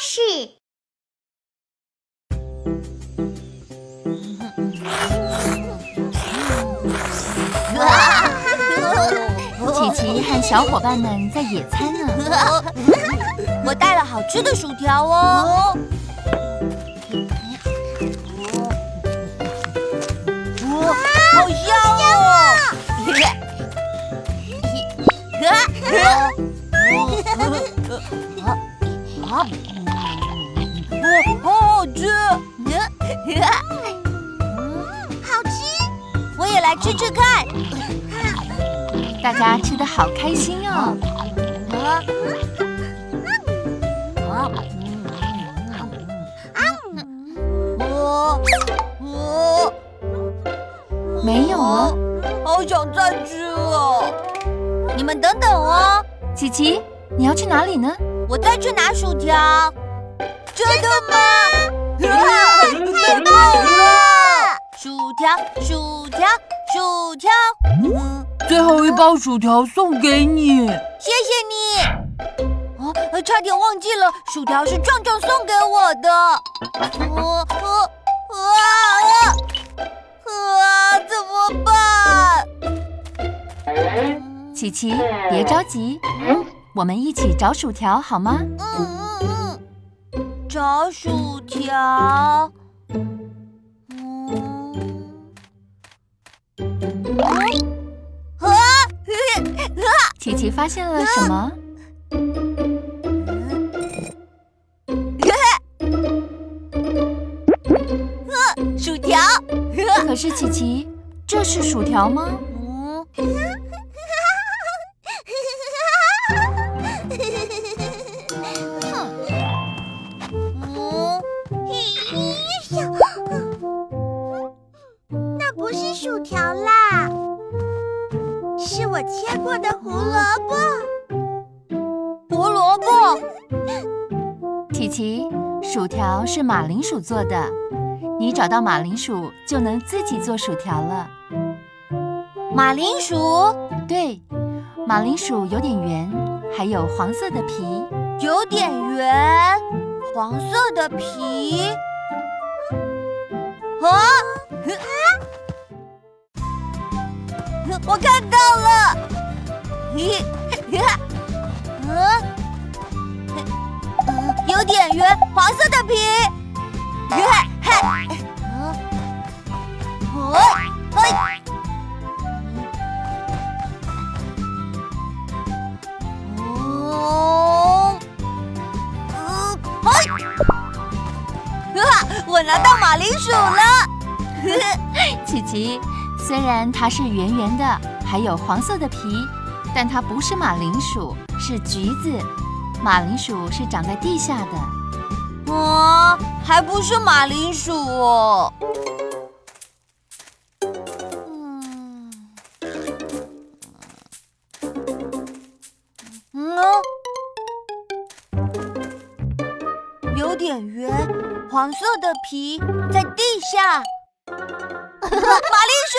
始。琪琪和小伙伴们在野餐呢。我带了好吃的薯条哦。吃吃看。大家吃的好开心哦！啊，我我没有了，好想再吃哦！你们等等哦，琪琪，你要去哪里呢？我再去拿薯条。真的吗？太棒了！薯条，薯条，薯条。最后一包薯条送给你，谢谢你。哦，差点忘记了，薯条是壮壮送给我的。我我啊啊！怎么办？琪琪，别着急，我们一起找薯条好吗？嗯嗯嗯，找薯条。琪琪发现了什么？薯条。可是琪琪，这是薯条吗？嗯。那不是薯条啦，是我切过的胡萝卜。胡萝卜。琪琪，薯条是马铃薯做的，你找到马铃薯就能自己做薯条了。马铃薯？对，马铃薯有点圆，还有黄色的皮。有点圆，黄色的皮。啊！我看到了。嘿，有点圆，黄色的皮。嘿，嘿，嗯，哦，嘿。我拿到马铃薯了，琪琪。虽然它是圆圆的，还有黄色的皮，但它不是马铃薯，是橘子。马铃薯是长在地下的。啊，还不是马铃薯哦。嗯，嗯，有点圆。黄色的皮在地下，马铃薯。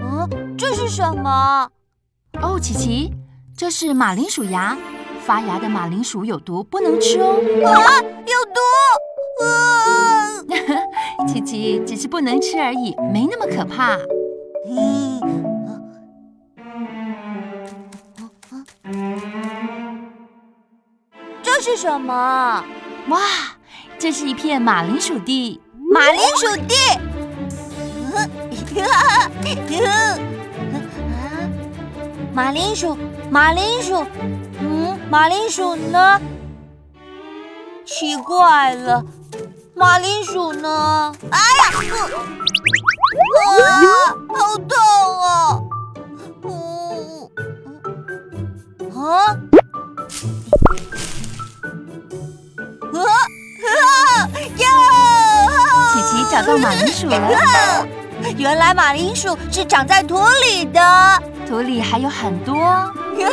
嗯，这是什么？哦，琪琪，这是马铃薯芽。发芽的马铃薯有毒，不能吃哦。啊，有毒！啊，琪琪只是不能吃而已，没那么可怕。嗯。是什么？哇，这是一片马铃薯地。马铃薯地。马铃薯，马铃薯，嗯，马铃薯呢？奇怪了，马铃薯呢？哎呀！啊，好痛啊！嗯，啊？找到马铃薯了，原来马铃薯是长在土里的，土里还有很多。嘿，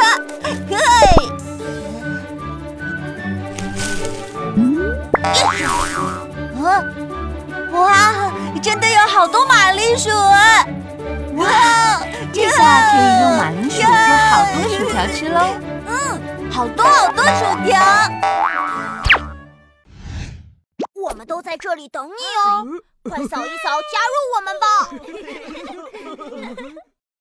啊，哇，真的有好多马铃薯啊！哇，这下可以用马铃薯做好多薯条吃喽。嗯，好多好多薯条。我们都在这里等你哦，快扫一扫，加入我们吧！